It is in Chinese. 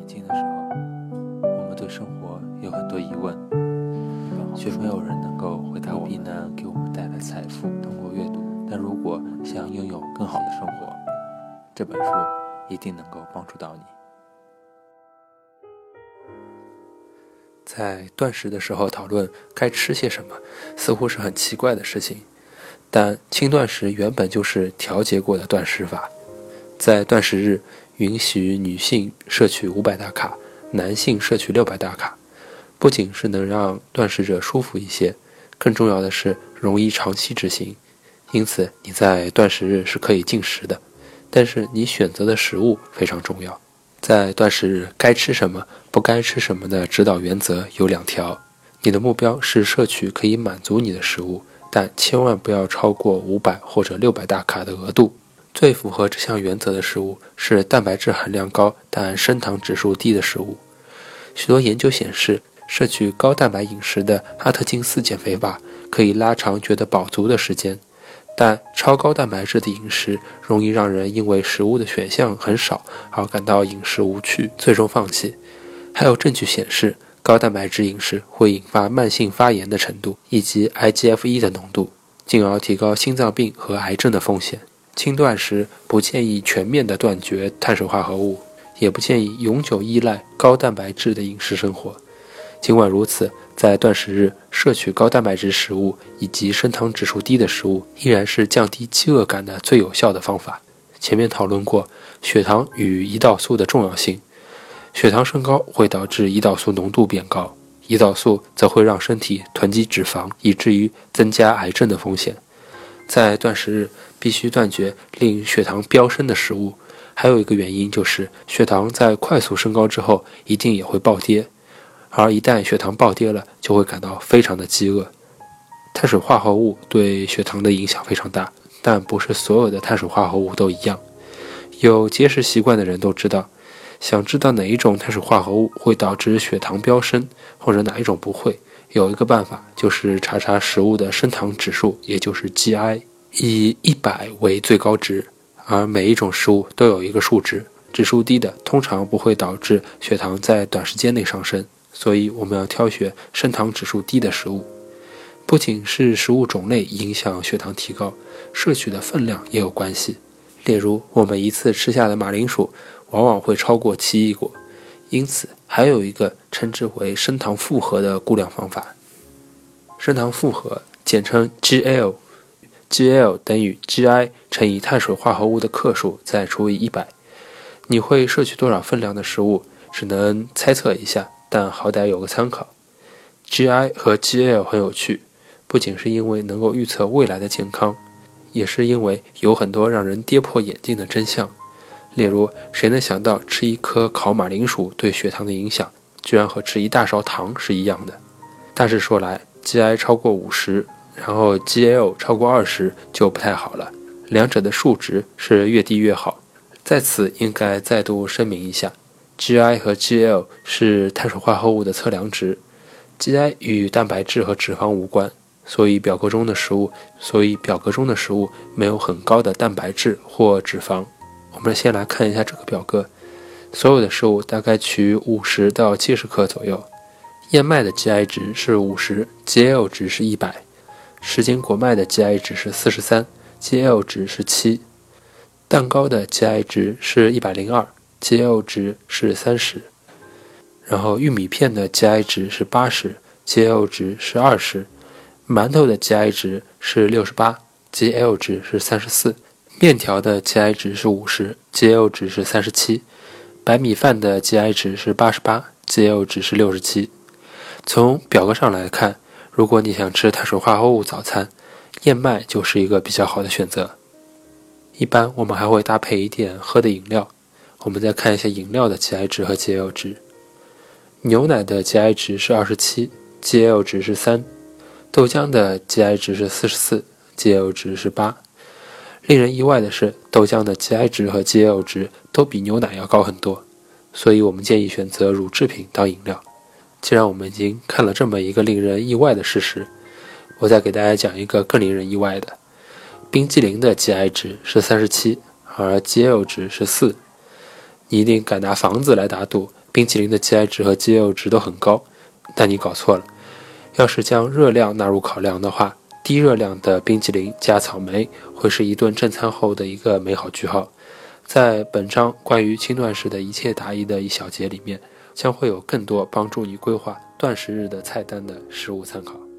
年轻的时候，我们对生活有很多疑问，却没有人能够回答避难给我们带来财富。通过阅读，但如果想拥有更好的生活，这本书一定能够帮助到你。在断食的时候讨论该吃些什么，似乎是很奇怪的事情。但轻断食原本就是调节过的断食法，在断食日允许女性摄取五百大卡，男性摄取六百大卡，不仅是能让断食者舒服一些，更重要的是容易长期执行。因此，你在断食日是可以进食的，但是你选择的食物非常重要。在断食日该吃什么、不该吃什么的指导原则有两条：你的目标是摄取可以满足你的食物。但千万不要超过五百或者六百大卡的额度。最符合这项原则的食物是蛋白质含量高但升糖指数低的食物。许多研究显示，摄取高蛋白饮食的阿特金斯减肥法可以拉长觉得饱足的时间，但超高蛋白质的饮食容易让人因为食物的选项很少而感到饮食无趣，最终放弃。还有证据显示。高蛋白质饮食会引发慢性发炎的程度以及 IGF-1 的浓度，进而提高心脏病和癌症的风险。轻断食不建议全面的断绝碳水化合物，也不建议永久依赖高蛋白质的饮食生活。尽管如此，在断食日摄取高蛋白质食物以及升糖指数低的食物，依然是降低饥饿感的最有效的方法。前面讨论过血糖与胰岛素的重要性。血糖升高会导致胰岛素浓度变高，胰岛素则会让身体囤积脂肪，以至于增加癌症的风险。在断食日必须断绝令血糖飙升的食物。还有一个原因就是，血糖在快速升高之后一定也会暴跌，而一旦血糖暴跌了，就会感到非常的饥饿。碳水化合物对血糖的影响非常大，但不是所有的碳水化合物都一样。有节食习惯的人都知道。想知道哪一种碳水化合物会导致血糖飙升，或者哪一种不会？有一个办法，就是查查食物的升糖指数，也就是 GI，以一百为最高值。而每一种食物都有一个数值，指数低的通常不会导致血糖在短时间内上升，所以我们要挑选升糖指数低的食物。不仅是食物种类影响血糖提高，摄取的分量也有关系。例如，我们一次吃下的马铃薯。往往会超过奇异果，因此还有一个称之为升糖负荷的估量方法。升糖负荷简称 GL GL 等于 GI 乘以碳水化合物的克数再除以一百。你会摄取多少分量的食物，只能猜测一下，但好歹有个参考。GI 和 GL 很有趣，不仅是因为能够预测未来的健康，也是因为有很多让人跌破眼镜的真相。例如，谁能想到吃一颗烤马铃薯对血糖的影响，居然和吃一大勺糖是一样的？大致说来，GI 超过五十，然后 GL 超过二十就不太好了。两者的数值是越低越好。在此应该再度声明一下，GI 和 GL 是碳水化合物的测量值，GI 与蛋白质和脂肪无关，所以表格中的食物，所以表格中的食物没有很高的蛋白质或脂肪。我们先来看一下这个表格，所有的食物大概取五十到七十克左右。燕麦的 GI 值是五十，GL 值是一百；十斤果麦的 GI 值是四十三，GL 值是七；蛋糕的 GI 值是一百零二，GL 值是三十；然后玉米片的 GI 值是八十，GL 值是二十；馒头的 GI 值是六十八，GL 值是三十四。面条的 GI 值是五十，GL 值是三十七；白米饭的 GI 值是八十八，GL 值是六十七。从表格上来看，如果你想吃碳水化合物早餐，燕麦就是一个比较好的选择。一般我们还会搭配一点喝的饮料。我们再看一下饮料的 GI 值和 GL 值。牛奶的 GI 值是二十七，GL 值是三；豆浆的 GI 值是四十四，GL 值是八。令人意外的是，豆浆的 GI 值和 GL 值都比牛奶要高很多，所以我们建议选择乳制品当饮料。既然我们已经看了这么一个令人意外的事实，我再给大家讲一个更令人意外的：冰激凌的 GI 值是三十七，而 GL 值是四。你一定敢拿房子来打赌，冰冰淇淋的 GI 值和 GL 值都很高，但你搞错了。要是将热量纳入考量的话，低热量的冰淇淋加草莓会是一顿正餐后的一个美好句号。在本章关于轻断食的一切答疑的一小节里面，将会有更多帮助你规划断食日的菜单的食物参考。